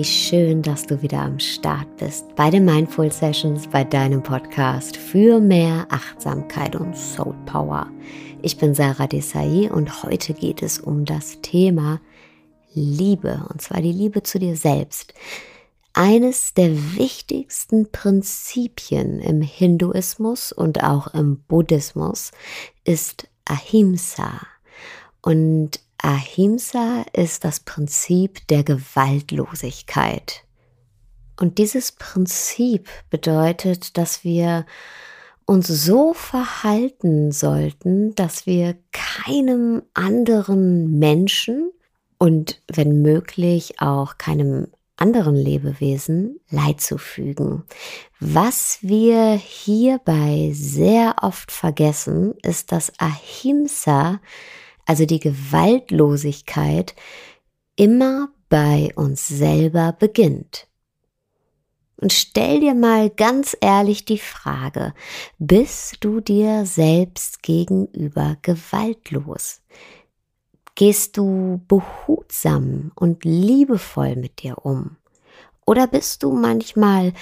Wie schön, dass du wieder am Start bist bei den Mindful Sessions, bei deinem Podcast für mehr Achtsamkeit und Soul Power. Ich bin Sarah Desai und heute geht es um das Thema Liebe, und zwar die Liebe zu dir selbst. Eines der wichtigsten Prinzipien im Hinduismus und auch im Buddhismus ist Ahimsa. Und Ahimsa ist das Prinzip der Gewaltlosigkeit. Und dieses Prinzip bedeutet, dass wir uns so verhalten sollten, dass wir keinem anderen Menschen und wenn möglich auch keinem anderen Lebewesen Leid zufügen. Was wir hierbei sehr oft vergessen, ist, dass Ahimsa also die Gewaltlosigkeit, immer bei uns selber beginnt. Und stell dir mal ganz ehrlich die Frage, bist du dir selbst gegenüber gewaltlos? Gehst du behutsam und liebevoll mit dir um? Oder bist du manchmal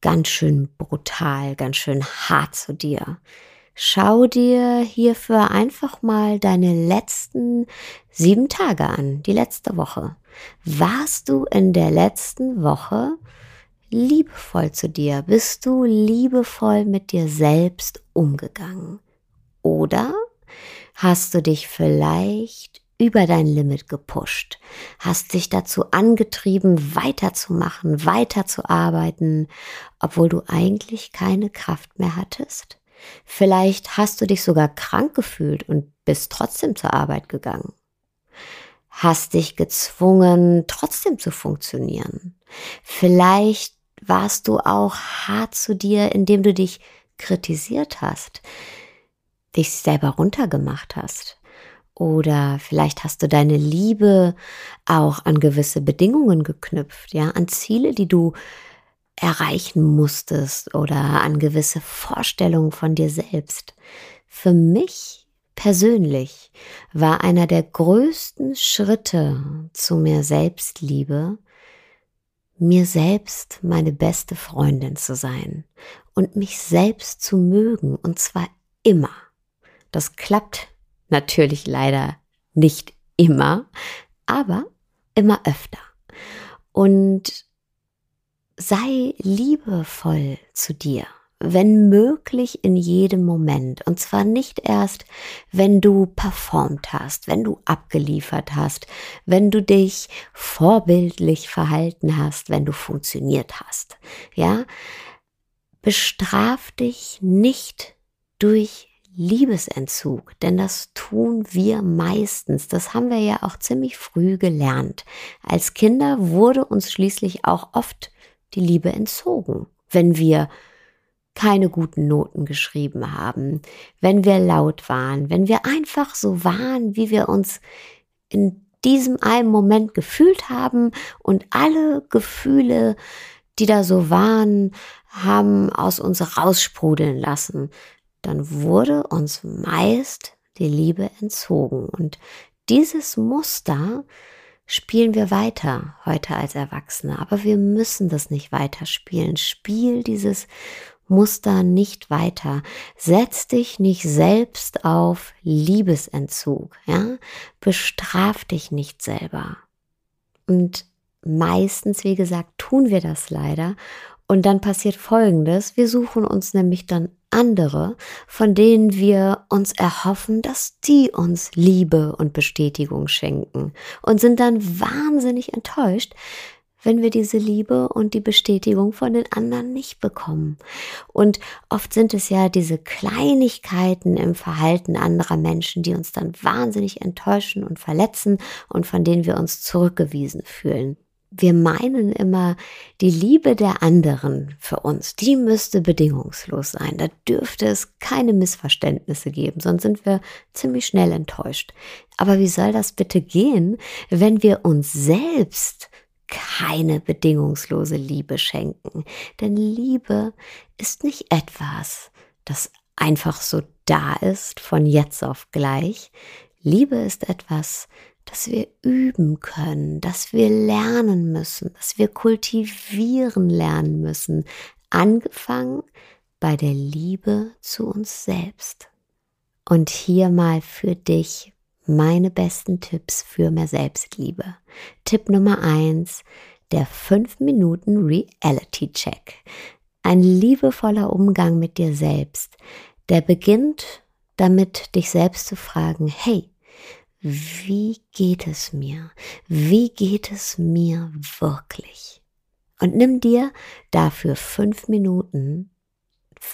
ganz schön brutal, ganz schön hart zu dir? Schau dir hierfür einfach mal deine letzten sieben Tage an, die letzte Woche. Warst du in der letzten Woche liebevoll zu dir? Bist du liebevoll mit dir selbst umgegangen? Oder hast du dich vielleicht über dein Limit gepusht, hast dich dazu angetrieben, weiterzumachen, weiterzuarbeiten, obwohl du eigentlich keine Kraft mehr hattest? Vielleicht hast du dich sogar krank gefühlt und bist trotzdem zur Arbeit gegangen. Hast dich gezwungen, trotzdem zu funktionieren. Vielleicht warst du auch hart zu dir, indem du dich kritisiert hast, dich selber runtergemacht hast. Oder vielleicht hast du deine Liebe auch an gewisse Bedingungen geknüpft, ja, an Ziele, die du erreichen musstest oder an gewisse Vorstellungen von dir selbst. Für mich persönlich war einer der größten Schritte zu mehr Selbstliebe, mir selbst meine beste Freundin zu sein und mich selbst zu mögen und zwar immer. Das klappt natürlich leider nicht immer, aber immer öfter. Und sei liebevoll zu dir, wenn möglich in jedem Moment. Und zwar nicht erst, wenn du performt hast, wenn du abgeliefert hast, wenn du dich vorbildlich verhalten hast, wenn du funktioniert hast. Ja, bestraf dich nicht durch Liebesentzug, denn das tun wir meistens. Das haben wir ja auch ziemlich früh gelernt. Als Kinder wurde uns schließlich auch oft die Liebe entzogen, wenn wir keine guten Noten geschrieben haben, wenn wir laut waren, wenn wir einfach so waren, wie wir uns in diesem einen Moment gefühlt haben und alle Gefühle, die da so waren, haben aus uns raussprudeln lassen, dann wurde uns meist die Liebe entzogen. Und dieses Muster spielen wir weiter heute als Erwachsene, aber wir müssen das nicht weiterspielen. Spiel dieses Muster nicht weiter. Setz dich nicht selbst auf Liebesentzug, ja? Bestraf dich nicht selber. Und meistens, wie gesagt, tun wir das leider. Und dann passiert Folgendes. Wir suchen uns nämlich dann andere, von denen wir uns erhoffen, dass die uns Liebe und Bestätigung schenken und sind dann wahnsinnig enttäuscht, wenn wir diese Liebe und die Bestätigung von den anderen nicht bekommen. Und oft sind es ja diese Kleinigkeiten im Verhalten anderer Menschen, die uns dann wahnsinnig enttäuschen und verletzen und von denen wir uns zurückgewiesen fühlen wir meinen immer, die Liebe der anderen für uns, die müsste bedingungslos sein. Da dürfte es keine Missverständnisse geben, sonst sind wir ziemlich schnell enttäuscht. Aber wie soll das bitte gehen, wenn wir uns selbst keine bedingungslose Liebe schenken? Denn Liebe ist nicht etwas, das einfach so da ist von jetzt auf gleich. Liebe ist etwas, dass wir üben können, dass wir lernen müssen, dass wir kultivieren lernen müssen, angefangen bei der Liebe zu uns selbst. Und hier mal für dich meine besten Tipps für mehr Selbstliebe. Tipp Nummer eins: der 5 Minuten Reality Check. Ein liebevoller Umgang mit dir selbst, der beginnt damit, dich selbst zu fragen, hey, wie geht es mir? Wie geht es mir wirklich? Und nimm dir dafür fünf Minuten,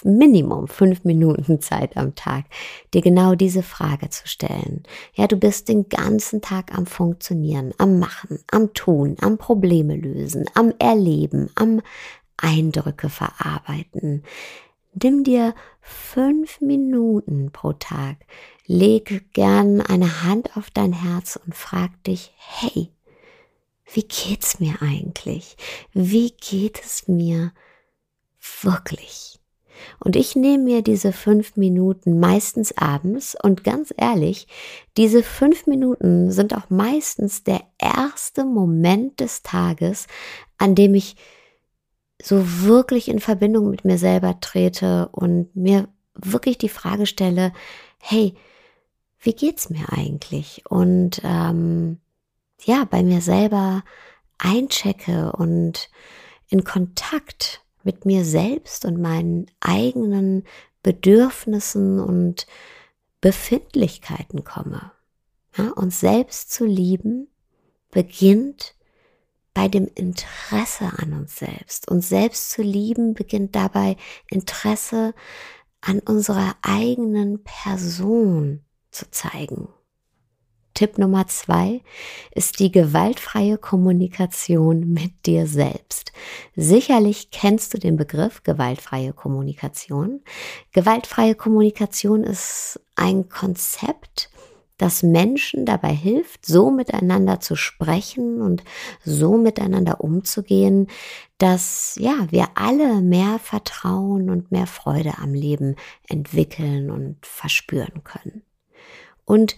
Minimum fünf Minuten Zeit am Tag, dir genau diese Frage zu stellen. Ja, du bist den ganzen Tag am Funktionieren, am Machen, am Tun, am Probleme lösen, am Erleben, am Eindrücke verarbeiten. Nimm dir fünf Minuten pro Tag, leg gern eine Hand auf dein Herz und frag dich, hey, wie geht's mir eigentlich? Wie geht es mir wirklich? Und ich nehme mir diese fünf Minuten meistens abends und ganz ehrlich, diese fünf Minuten sind auch meistens der erste Moment des Tages, an dem ich so wirklich in Verbindung mit mir selber trete und mir wirklich die Frage stelle, hey, wie geht's mir eigentlich? Und ähm, ja, bei mir selber einchecke und in Kontakt mit mir selbst und meinen eigenen Bedürfnissen und Befindlichkeiten komme. Ja, uns selbst zu lieben beginnt bei dem Interesse an uns selbst. Uns selbst zu lieben beginnt dabei Interesse an unserer eigenen Person zu zeigen. Tipp Nummer zwei ist die gewaltfreie Kommunikation mit dir selbst. Sicherlich kennst du den Begriff gewaltfreie Kommunikation. Gewaltfreie Kommunikation ist ein Konzept, das Menschen dabei hilft, so miteinander zu sprechen und so miteinander umzugehen, dass ja, wir alle mehr Vertrauen und mehr Freude am Leben entwickeln und verspüren können. Und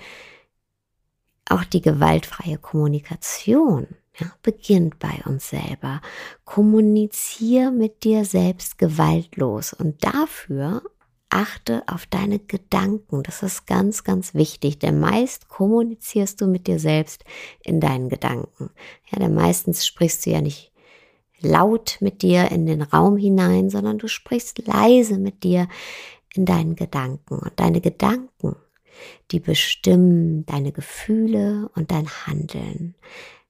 auch die gewaltfreie Kommunikation ja, beginnt bei uns selber. Kommunizier mit dir selbst gewaltlos und dafür achte auf deine Gedanken. Das ist ganz, ganz wichtig, denn meist kommunizierst du mit dir selbst in deinen Gedanken. Ja, denn meistens sprichst du ja nicht laut mit dir in den Raum hinein, sondern du sprichst leise mit dir in deinen Gedanken. Und deine Gedanken, die bestimmen deine Gefühle und dein Handeln.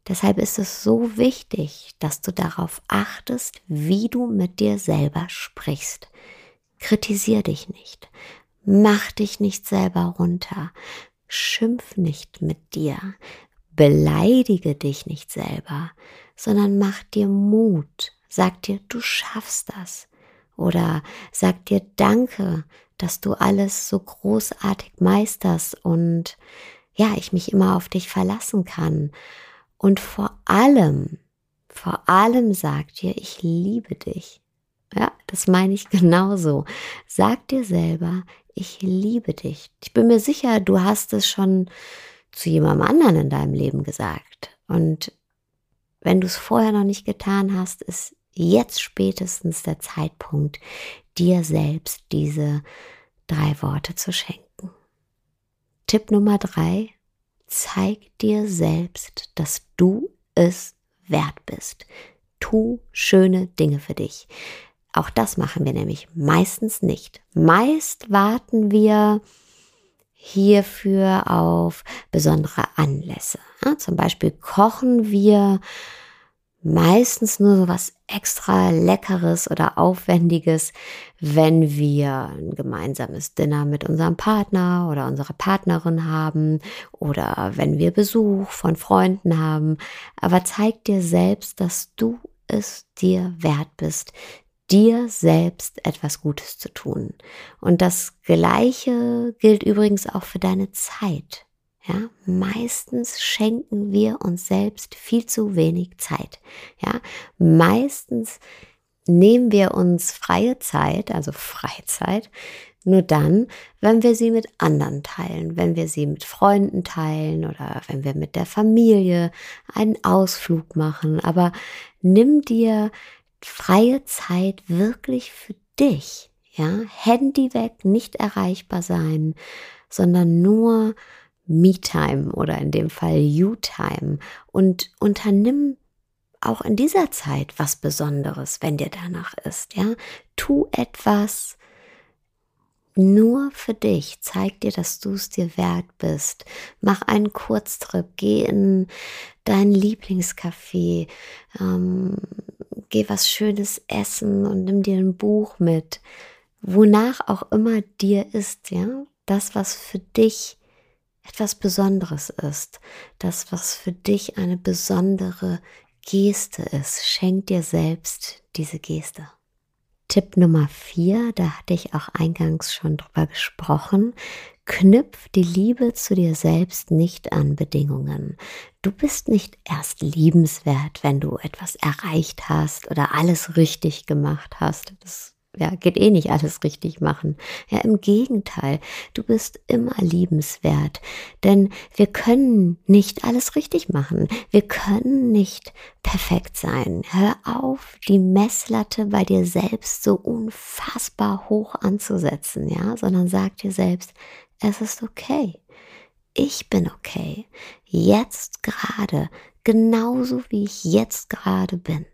Deshalb ist es so wichtig, dass du darauf achtest, wie du mit dir selber sprichst. Kritisier dich nicht. Mach dich nicht selber runter. Schimpf nicht mit dir. Beleidige dich nicht selber, sondern mach dir Mut. Sag dir, du schaffst das. Oder sag dir Danke, dass du alles so großartig meisterst und ja, ich mich immer auf dich verlassen kann. Und vor allem, vor allem sag dir, ich liebe dich. Das meine ich genauso. Sag dir selber, ich liebe dich. Ich bin mir sicher, du hast es schon zu jemandem anderen in deinem Leben gesagt. Und wenn du es vorher noch nicht getan hast, ist jetzt spätestens der Zeitpunkt, dir selbst diese drei Worte zu schenken. Tipp Nummer drei, zeig dir selbst, dass du es wert bist. Tu schöne Dinge für dich. Auch das machen wir nämlich meistens nicht. Meist warten wir hierfür auf besondere Anlässe. Ja, zum Beispiel kochen wir meistens nur so was extra Leckeres oder Aufwendiges, wenn wir ein gemeinsames Dinner mit unserem Partner oder unserer Partnerin haben oder wenn wir Besuch von Freunden haben. Aber zeig dir selbst, dass du es dir wert bist, dir selbst etwas Gutes zu tun. Und das Gleiche gilt übrigens auch für deine Zeit. Ja, meistens schenken wir uns selbst viel zu wenig Zeit. Ja, meistens nehmen wir uns freie Zeit, also Freizeit, nur dann, wenn wir sie mit anderen teilen, wenn wir sie mit Freunden teilen oder wenn wir mit der Familie einen Ausflug machen. Aber nimm dir freie Zeit wirklich für dich. Ja, Handy weg, nicht erreichbar sein, sondern nur Me-Time oder in dem Fall You-Time und unternimm auch in dieser Zeit was Besonderes, wenn dir danach ist, ja. Tu etwas, nur für dich. Zeig dir, dass du es dir wert bist. Mach einen Kurztrip, geh in dein Lieblingscafé, ähm, geh was Schönes essen und nimm dir ein Buch mit. Wonach auch immer dir ist, ja. Das, was für dich etwas Besonderes ist. Das, was für dich eine besondere Geste ist. Schenk dir selbst diese Geste. Tipp Nummer vier, da hatte ich auch eingangs schon drüber gesprochen. Knüpf die Liebe zu dir selbst nicht an Bedingungen. Du bist nicht erst liebenswert, wenn du etwas erreicht hast oder alles richtig gemacht hast. Das ja, geht eh nicht alles richtig machen. Ja, im Gegenteil, du bist immer liebenswert, denn wir können nicht alles richtig machen. Wir können nicht perfekt sein. Hör auf, die Messlatte bei dir selbst so unfassbar hoch anzusetzen, ja, sondern sag dir selbst, es ist okay. Ich bin okay. Jetzt gerade, genauso wie ich jetzt gerade bin.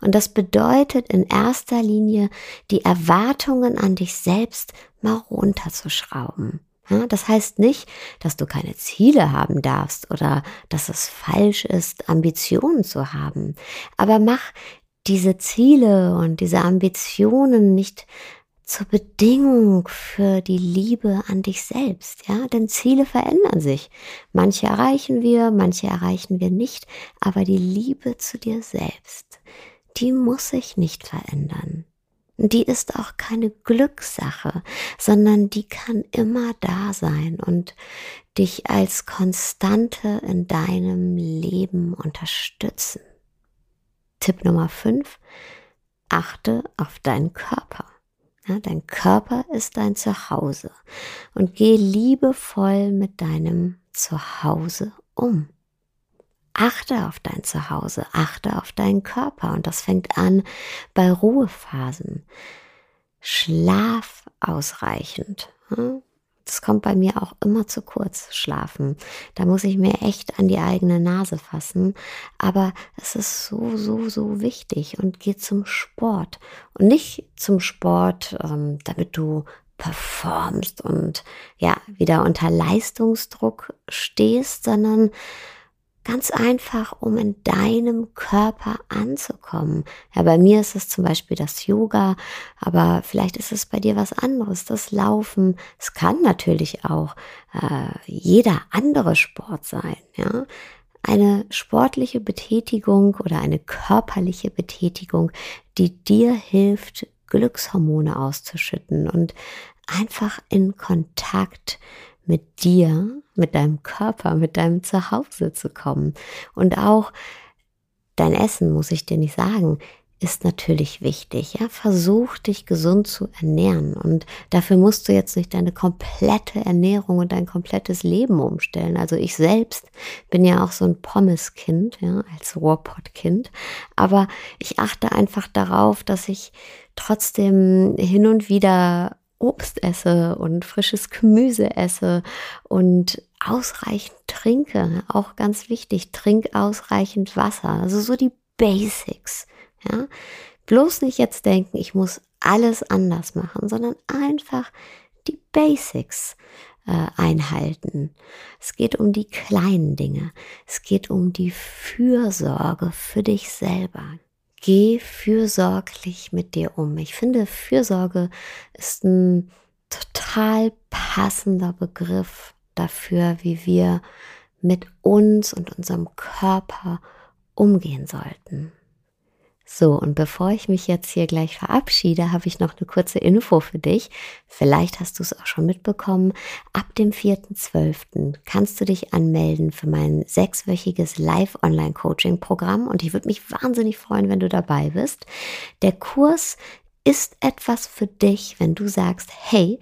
Und das bedeutet in erster Linie, die Erwartungen an dich selbst mal runterzuschrauben. Ja, das heißt nicht, dass du keine Ziele haben darfst oder dass es falsch ist, Ambitionen zu haben. Aber mach diese Ziele und diese Ambitionen nicht zur Bedingung für die Liebe an dich selbst, ja, denn Ziele verändern sich. Manche erreichen wir, manche erreichen wir nicht, aber die Liebe zu dir selbst, die muss sich nicht verändern. Die ist auch keine Glückssache, sondern die kann immer da sein und dich als Konstante in deinem Leben unterstützen. Tipp Nummer 5. Achte auf deinen Körper. Ja, dein Körper ist dein Zuhause und geh liebevoll mit deinem Zuhause um. Achte auf dein Zuhause, achte auf deinen Körper und das fängt an bei Ruhephasen. Schlaf ausreichend. Das kommt bei mir auch immer zu kurz, schlafen. Da muss ich mir echt an die eigene Nase fassen. Aber es ist so, so, so wichtig und geh zum Sport. Und nicht zum Sport, ähm, damit du performst und ja, wieder unter Leistungsdruck stehst, sondern Ganz einfach, um in deinem Körper anzukommen. Ja, bei mir ist es zum Beispiel das Yoga, aber vielleicht ist es bei dir was anderes, das Laufen. Es kann natürlich auch äh, jeder andere Sport sein. Ja, eine sportliche Betätigung oder eine körperliche Betätigung, die dir hilft, Glückshormone auszuschütten und einfach in Kontakt mit dir, mit deinem Körper, mit deinem Zuhause zu kommen. Und auch dein Essen, muss ich dir nicht sagen, ist natürlich wichtig. Ja, versuch dich gesund zu ernähren und dafür musst du jetzt nicht deine komplette Ernährung und dein komplettes Leben umstellen. Also ich selbst bin ja auch so ein Pommeskind, ja, als Ruhrpottkind, aber ich achte einfach darauf, dass ich trotzdem hin und wieder Obst esse und frisches Gemüse esse und ausreichend trinke. Auch ganz wichtig, trink ausreichend Wasser. Also so die Basics. Ja? Bloß nicht jetzt denken, ich muss alles anders machen, sondern einfach die Basics äh, einhalten. Es geht um die kleinen Dinge. Es geht um die Fürsorge für dich selber. Geh fürsorglich mit dir um. Ich finde, Fürsorge ist ein total passender Begriff dafür, wie wir mit uns und unserem Körper umgehen sollten. So, und bevor ich mich jetzt hier gleich verabschiede, habe ich noch eine kurze Info für dich. Vielleicht hast du es auch schon mitbekommen. Ab dem 4.12. kannst du dich anmelden für mein sechswöchiges Live-Online-Coaching-Programm und ich würde mich wahnsinnig freuen, wenn du dabei bist. Der Kurs ist etwas für dich, wenn du sagst, hey,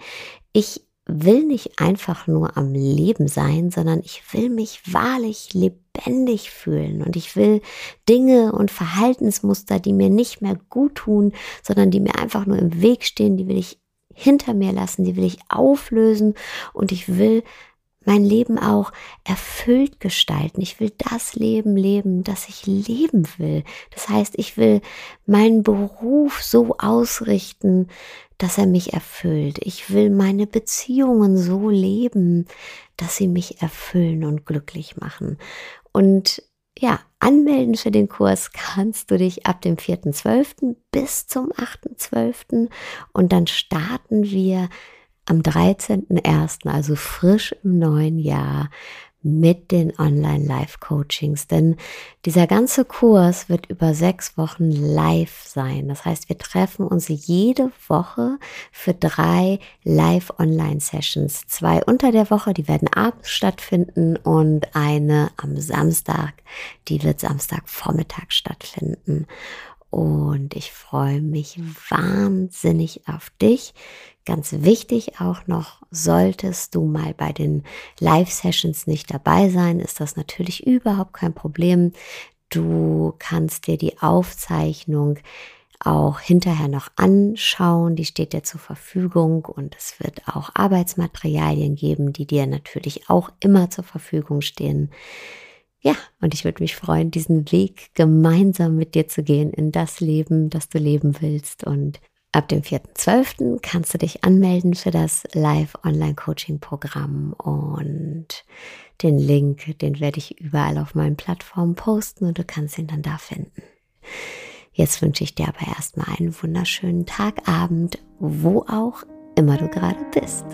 ich will nicht einfach nur am Leben sein, sondern ich will mich wahrlich lebendig fühlen und ich will Dinge und Verhaltensmuster, die mir nicht mehr gut tun, sondern die mir einfach nur im Weg stehen, die will ich hinter mir lassen, die will ich auflösen und ich will mein Leben auch erfüllt gestalten. Ich will das Leben leben, das ich leben will. Das heißt, ich will meinen Beruf so ausrichten, dass er mich erfüllt. Ich will meine Beziehungen so leben, dass sie mich erfüllen und glücklich machen. Und ja, anmelden für den Kurs kannst du dich ab dem 4.12. bis zum 8.12. und dann starten wir am 13.01., also frisch im neuen Jahr, mit den Online-Live-Coachings. Denn dieser ganze Kurs wird über sechs Wochen live sein. Das heißt, wir treffen uns jede Woche für drei Live-Online-Sessions. Zwei unter der Woche, die werden abends stattfinden und eine am Samstag, die wird Samstagvormittag stattfinden. Und ich freue mich wahnsinnig auf dich. Ganz wichtig auch noch, solltest du mal bei den Live-Sessions nicht dabei sein, ist das natürlich überhaupt kein Problem. Du kannst dir die Aufzeichnung auch hinterher noch anschauen. Die steht dir zur Verfügung und es wird auch Arbeitsmaterialien geben, die dir natürlich auch immer zur Verfügung stehen. Ja, und ich würde mich freuen, diesen Weg gemeinsam mit dir zu gehen in das Leben, das du leben willst. Und Ab dem 4.12. kannst du dich anmelden für das Live-Online-Coaching-Programm und den Link, den werde ich überall auf meinen Plattformen posten und du kannst ihn dann da finden. Jetzt wünsche ich dir aber erstmal einen wunderschönen Tag, Abend, wo auch immer du gerade bist.